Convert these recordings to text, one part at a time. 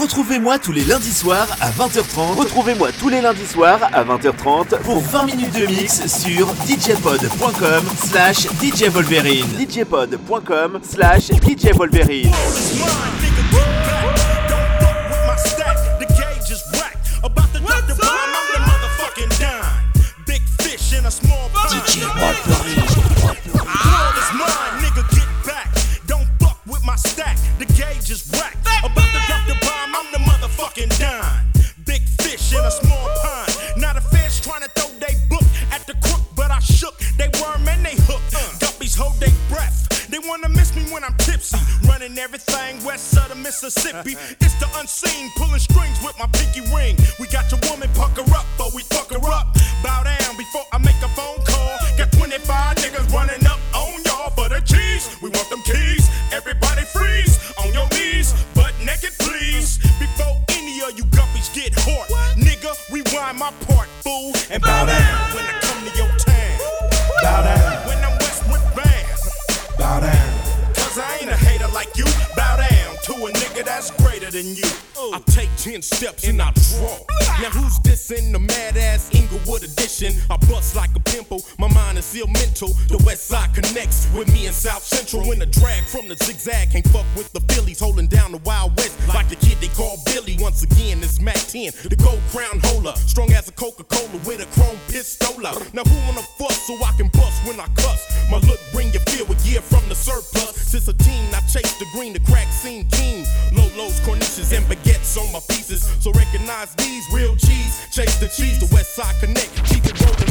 Retrouvez-moi tous les lundis soirs à 20h30. Retrouvez-moi tous les lundis soirs à 20h30 pour 20 minutes de mix sur djpod.com slash djvolverine. djpod.com slash djvolverine. DJ Wolverine. World is mine, nigga, get back. Don't fuck with my stack. The gauge is whack. Mississippi. It's the unseen, pulling strings with my pinky ring. We got your woman pucker up, but we fuck her up. Bow down before I that's greater than you. Oh. I take 10 steps and I draw. Now who's this in the mad ass Inglewood edition? I bust like a pimple, my mind is still mental. The west side connects with me in South Central. When the drag from the zigzag can't fuck with the Phillies, holding down the Wild West like the kid they call Billy. Once again, it's Mack 10, the gold crown holder. Strong as a Coca Cola with a chrome pistola. Now who wanna fuss so I can bust when I cuss? My look bring you feel a year from the surplus. Since a teen, I chase the green, the crack scene keen. Lolos, corniches, and baguettes on my pieces. So recognize these real cheese. Chase the cheese, the West Side Connect. Keep it rolling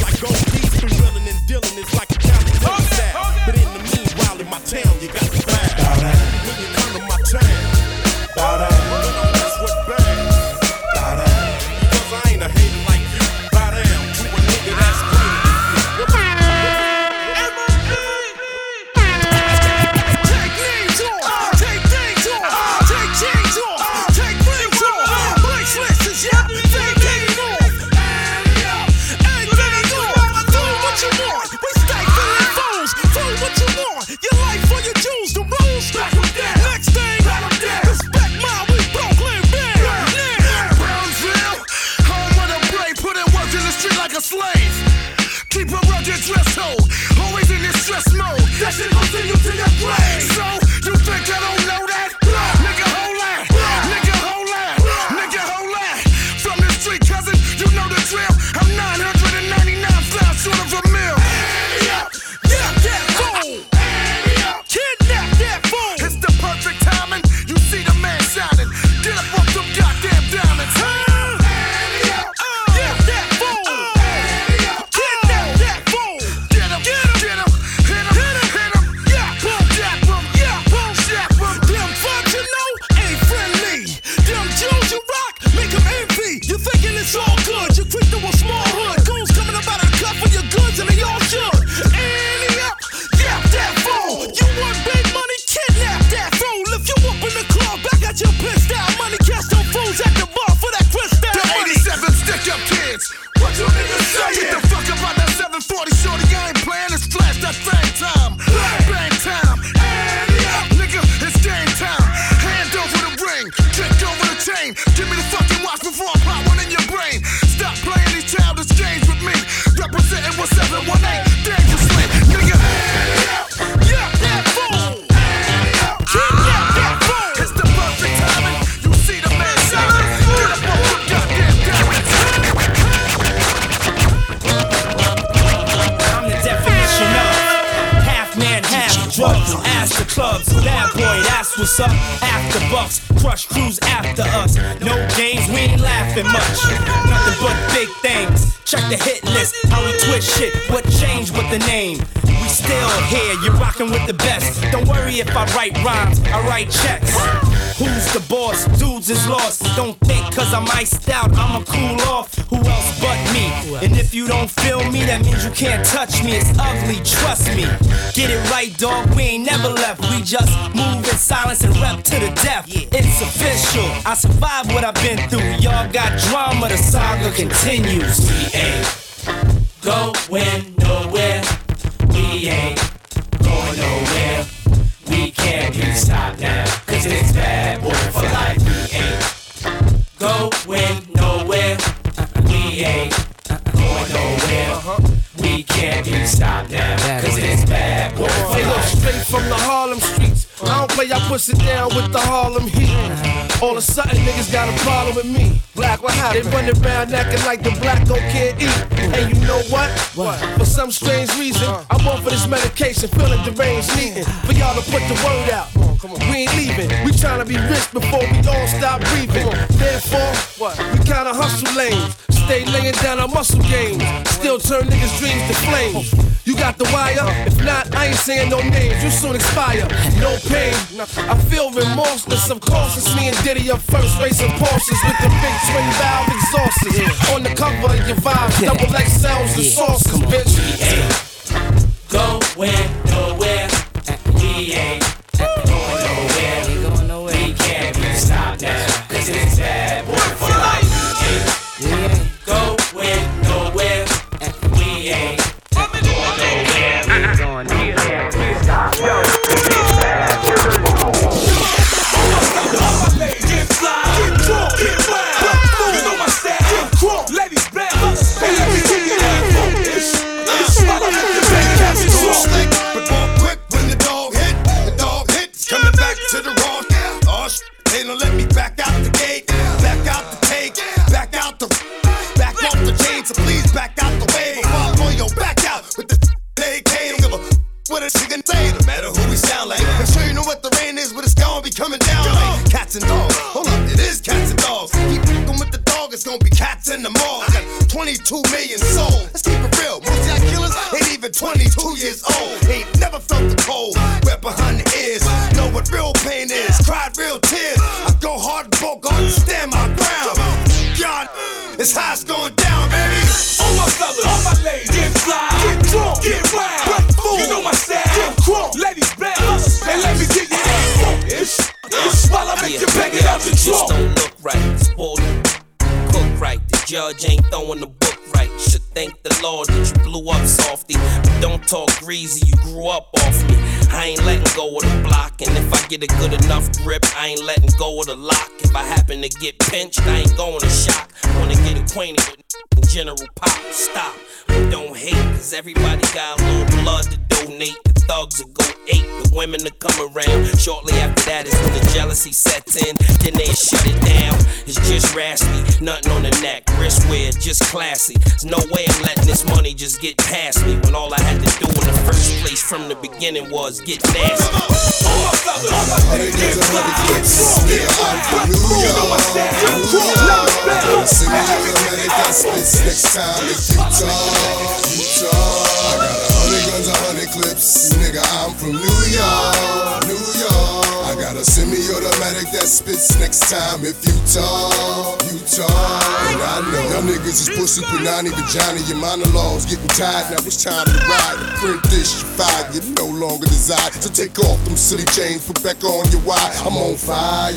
Give me the fucking watch before I pop one in your brain. Stop playing these childish games with me. Representing what 718 dangerously. Nigga. Yeah, that fool. Kidnap that fool. It's the perfect timing. You see the man. I'm the definition of half man, half clubs, bad boy, that's what's up. After bucks, crush crews laughing much. Nothing but big things. Check the hit list, how we twist shit. What changed with the name? Still here, you're rocking with the best. Don't worry if I write rhymes, I write checks. Who's the boss? Dudes is lost. Don't think cause I'm iced out, I'ma cool off. Who else but me? And if you don't feel me, that means you can't touch me. It's ugly, trust me. Get it right, dog. We ain't never left. We just move in silence and rep to the death. It's official. I survived what I've been through. Y'all got drama, the saga continues. We ain't going nowhere. We ain't going nowhere. We can't be stopped now. Cause it's bad boy for life. We ain't going nowhere. We ain't going nowhere. We can't be stopped now. Cause it's bad boy for life. Straight from the heart push it down with the Harlem heat. All of a sudden, niggas got a problem with me. Black, what happened? They running around acting like the black don't can't eat. And you know what? What? For some strange reason, I'm on for this medication, feeling deranged, needing for y'all to put the word out. We ain't leaving. We trying to be rich before we all stop breathing. Therefore, what? We kinda hustle lanes. Stay laying down our muscle games. Still turn niggas' dreams to flames. You got the wire? If not, I ain't saying no names. You soon expire. No pain. I feel remorseless. Of course, it's me and Diddy up first, racing Porsches with the big twin valve exhausts. On the cover of your vibes, double X sounds and sauces, bitch. We ain't going nowhere. We ain't going nowhere. We can't be stopped now. Cause it's bad boy 22 years old. Ain't never felt the cold. Wet behind the ears. Know what real pain is. Cried real tears. I go hard and broke hard and stand my ground. God, it's how it's going down, baby. All my fellas, all my ladies, get fly, get drunk, get wild. You know my style, get crunk, ladies bounce. And let me get your ass on this. This while I make you bang it out the just trunk. don't look right. Spoiled, cook right. The judge ain't throwing the book right. Should thank the Lord that you blew up softy. But don't talk greasy, you grew up off me. I ain't letting go of the block, and if I get a good enough grip, I ain't letting go of the lock. If I happen to get pinched, I ain't going to shock. Wanna get acquainted with General Pop. Stop, but don't hate, cause everybody got a little blood to donate. Thugs will go eight, the women to come around. Shortly after that is when the jealousy sets in. Then they shut it down. It's just raspy, nothing on the neck, wrist wear, just classy. There's no way I'm letting this money just get past me when all I had to do in the first place from the beginning was get nasty. All my fellas, all my ladies, get fly, get drunk, get wild. You know my style, get crunk, ladies bounce. Send me your American spits next time if you talk, you talk. Semi-automatic that spits next time if you talk, you talk. And I know y'all niggas is pussy punani vagina. Your monologues getting tired. Now it's time to ride. Print this, you. You no longer desire. So take off them silly chains, put back on your wire. I'm on fire.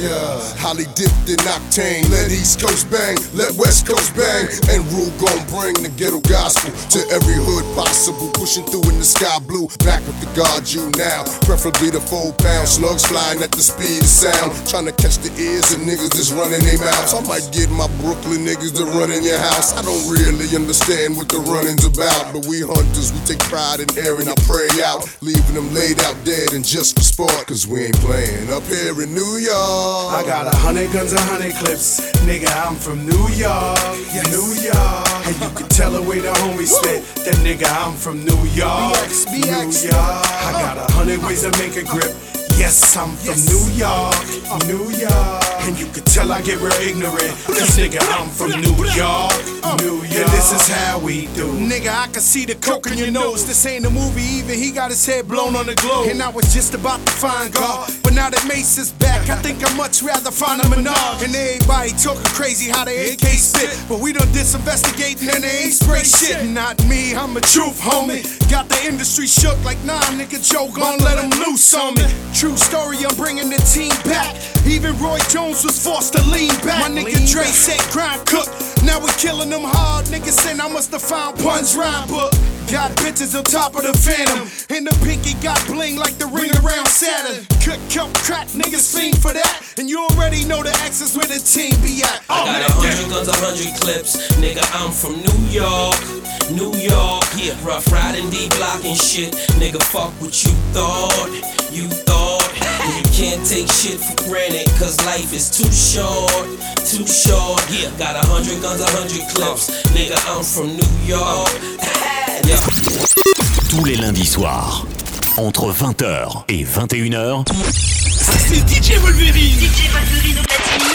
Holly dipped in octane. Let East Coast bang, let West Coast bang. And Rule gon' bring the ghetto gospel to every hood possible. Pushing through in the sky blue. Back with the guard you now. Preferably the full pound. Slugs flying at the speed of sound. Trying to catch the ears of niggas that's running their mouths. I might get my Brooklyn niggas to run in your house. I don't really understand what the running's about. But we hunters, we take pride in airing our prey out. Leaving them laid out dead and just for sport. Cause we ain't playing up here in New York. I got a hundred guns, a hundred clips. Nigga, I'm from New York, New York. And you can tell the way the homies spit. That nigga, I'm from New York, New York. I got a hundred ways to make a grip. Yes, I'm from New York, New York. And you can tell I get real ignorant. Cause nigga, I'm from New York, New York. And this is how we do. Nigga, I can see the coke in your nose. This ain't a movie, even he got his head blown on the globe. And I was just about to find God. But now that Mase is back, I think I'd much rather find a Menard. And everybody talking crazy how they AK spit. But we done disinvestigating and they ain't spray shit. Not me, I'm a truth homie. Got the industry shook like nah, nigga, Joe gon' let him loose on me. True story, I'm bringing the team back. Even Roy Jones was forced to lean back. My nigga Dre said grind cook. Now we killing them hard. Niggas saying I must have found Pun's rhyme book. Got bitches on top of the phantom. And the pinky got bling like the ring around Saturn. Cook, kill, crack, niggas fiend for that. And you already know the X's where the team be at. I got a hundred guns, a hundred clips. Nigga, I'm from New York, New York. Yeah, rough riding, D block and shit. Nigga, fuck what you thought, you thought. You can't take shit for granted, cause life is too short, too short. Yeah, got a hundred guns, a hundred clips. Nigga, I'm from New York. Tous les lundis soirs, entre 20h et 21h, c'est DJ Wolverine. DJ Wolverine au platine.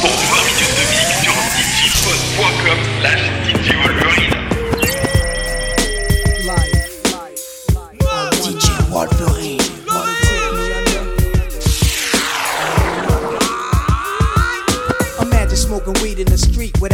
Pour 20 minutes de mix sur djpod.com slash DJ Wolverine. DJ Wolverine. In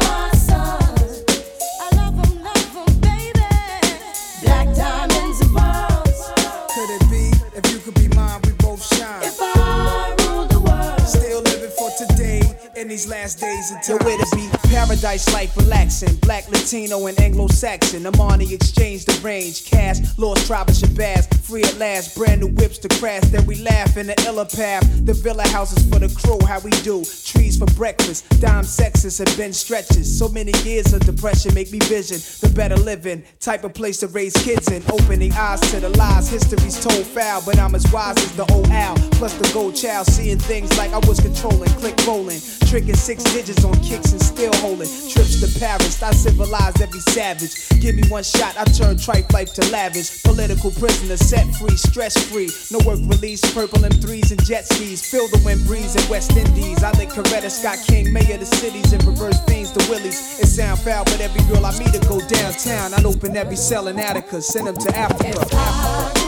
these last days until where to be? paradise life relaxing. Black latino and anglo-saxon. I'm on the exchange the range. Cash lost tribe of shabazz free at last. Brand new whips to crash. Then we laugh in the illa path. The villa houses for the crew. How we do trees for breakfast dime sexes have been stretches so many years of depression make me vision the better living type of place to raise kids in opening eyes to the lies history's told foul but i'm as wise as the old owl plus the gold child seeing things like i was controlling click rolling tricking six digits on kicks and still holding trips to Paris. I civilized every savage. Give me one shot, I turn trife life to lavish. Political prisoner set free, stress free. No work release, purple M3s and jet skis. Feel the wind breeze in West Indies. I think Coretta Scott King, mayor the cities, and reverse things to Willies. It sound foul, but every girl I meet to go downtown. I'd open every cell in Attica, send them to Africa. Imagine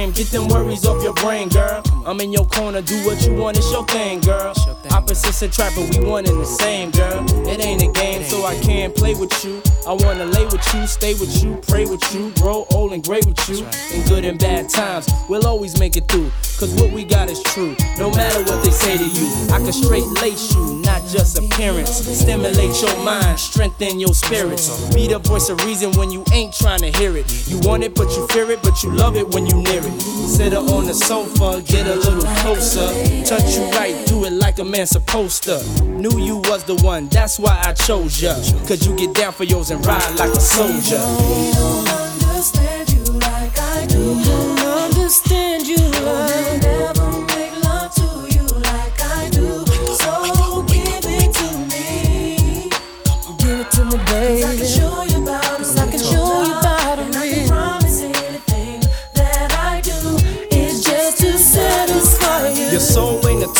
frame, get them worries off your brain, girl. I'm in your corner, do what you want, it's your thing, girl. Opposites attract, but we one and the same, girl. It ain't a game, so I can't play with you. I wanna lay with you, stay with you, pray with you, grow old and great with you. In good and bad times, we'll always make it through. Cause what we got is true, no matter what they say to you. I can straight lace you, not just appearance. Stimulate your mind, strengthen your spirits. Be the voice of reason when you ain't trying to hear it. You want it, but you fear it, but you love it when you near it. Sit her on the sofa, get a little closer. Touch you right, do it like a man supposed to. Knew you was the one, that's why I chose ya. Cause you get down for yours and ride like a soldier.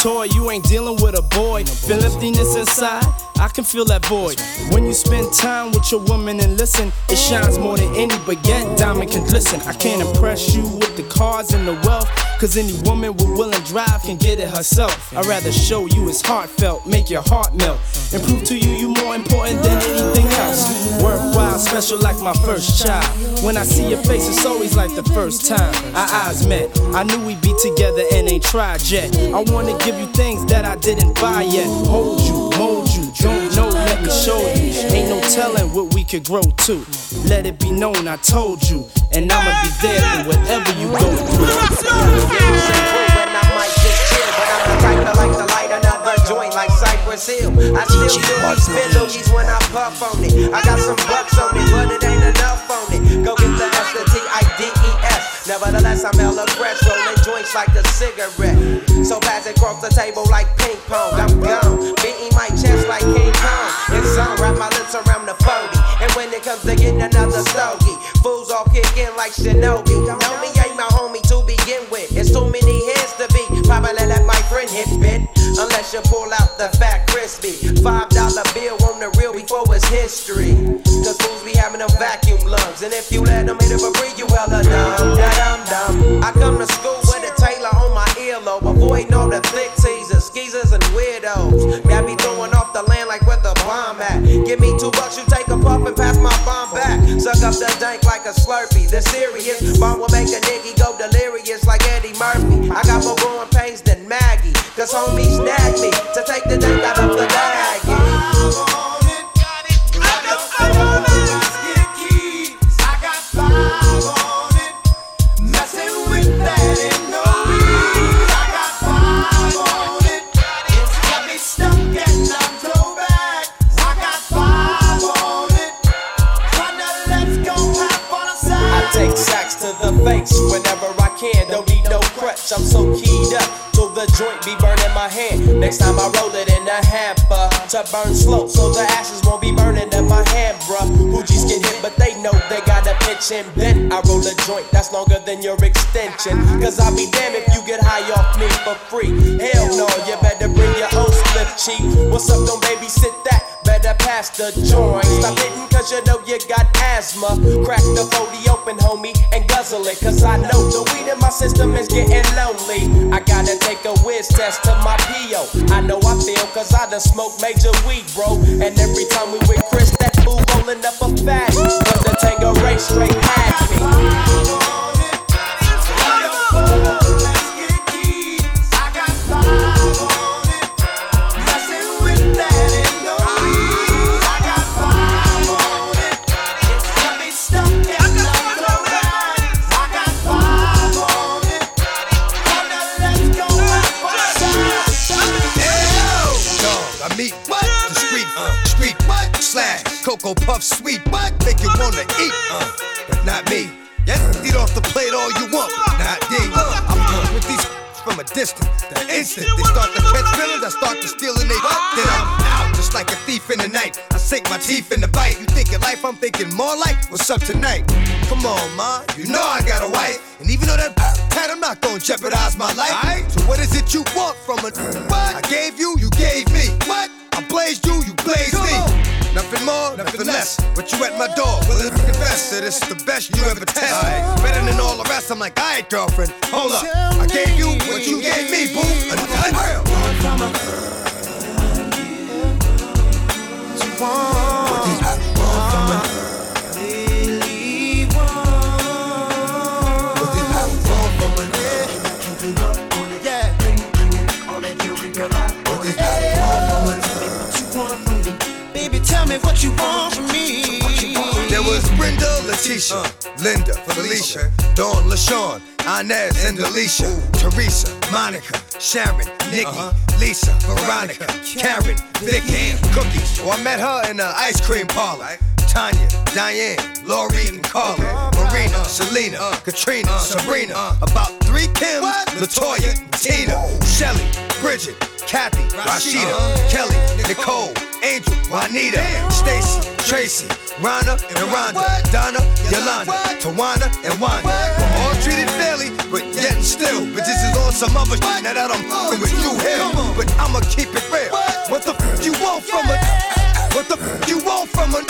Toy, you ain't dealing with a boy. Feel emptiness inside, I can feel that void. When you spend time with your woman and listen, it shines more than any, but yet diamond can glisten. I can't impress you with the cars and the wealth, cause any woman with will and drive can get it herself. I'd rather show you it's heartfelt, make your heart melt, and prove to you you more important than anything else. Worthwhile, special like my first child. When I see your face, it's always like the first time our eyes met. I knew we'd be together and ain't tried yet. I wanna give you things that I didn't buy yet. Hold you, mold you, could grow to. Let it be known I told you, and I'ma be there for whatever you go through. Hill. I still do these when I puff on it. I got some bucks on it, but it ain't enough on it. Go get the S, the T, I, D, E, S. Nevertheless, I'm hella fresh, rolling joints like a cigarette. So across the table like ping pong. I'm gone, beating my chest like King Kong. It's on, wrap my lips around the 40. And when it comes to getting another stogie, fools all kick in like Shinobi. Know me ain't my homie to begin with. It's too many heads to be. Probably let my friend hit bit. Unless you pull out the fat crispy. Five dollar bill on the real before it's history. Cause fools be having them vacuum lungs. And if you to burn slow, so the ashes won't be burning in my hand, bruh. Hoogies get hit, but they know they got a pitch and bent. I roll a joint that's longer than your Cause I'll be damned if you get high off me for free. Hell no, you better bring your own slip cheap. What's up, don't babysit that? Better pass the joint. Stop hitting cause you know you got asthma. Crack the 40 open, homie, and guzzle it. Cause I know the weed in my system is getting lonely. I gotta take a whiz test to my PO. I know I feel cause I done smoked major weed, bro. And every time we with Chris, that fool rolling up a fat. But the Tango race straight had me. Cocoa Puff sweet what? Make you wanna eat, uh, but not me. Yes, eat off the plate all you want, but not D. Uh, I'm done with these from a distance. The instant they start to catch feelings, I start to steal and they then I'm out just like a thief in the night. I sink my teeth in the bite. You thinking life, I'm thinking more like what's up tonight. Come on, ma, you know I got a wife, and even though that pat, I'm not gonna jeopardize my life. So what is it you want from a what? I gave you, you gave me. What? I blazed you, you blazed me. Nothing more, nothing less. But you at my door, willing to confess that it's the best you ever test. Better than all the rest. I'm like, alright, girlfriend, hold up. I gave you what you gave me, boo. A nut. Baby, tell me what you want from me. There was Brenda, Letitia, uh. Linda, Felicia, Dawn, LaShawn, Inez, and Alicia, Teresa, Monica, Sharon, uh-huh. Nikki, Lisa, Veronica, Karen, Vicky, Cookies. Oh, I met her in the ice cream parlor. Tanya, Diane, Lori, and Carla, Marina, Selena, uh. Katrina, uh. Sabrina, about three Kims, Latoya, Tina, Shelly, Bridget, Kathy, Rashida, Kelly, Nicole, Angel, Juanita, Stacy, Tracy, Rhonda and Rhonda, Donna, Yolanda, Tawana and Wanda. We're all treated fairly, but yet still. But this is on some other shit now that I'm fucking with you here. But I'ma keep it real. What the fuck you want from us? What the fuck you want from us?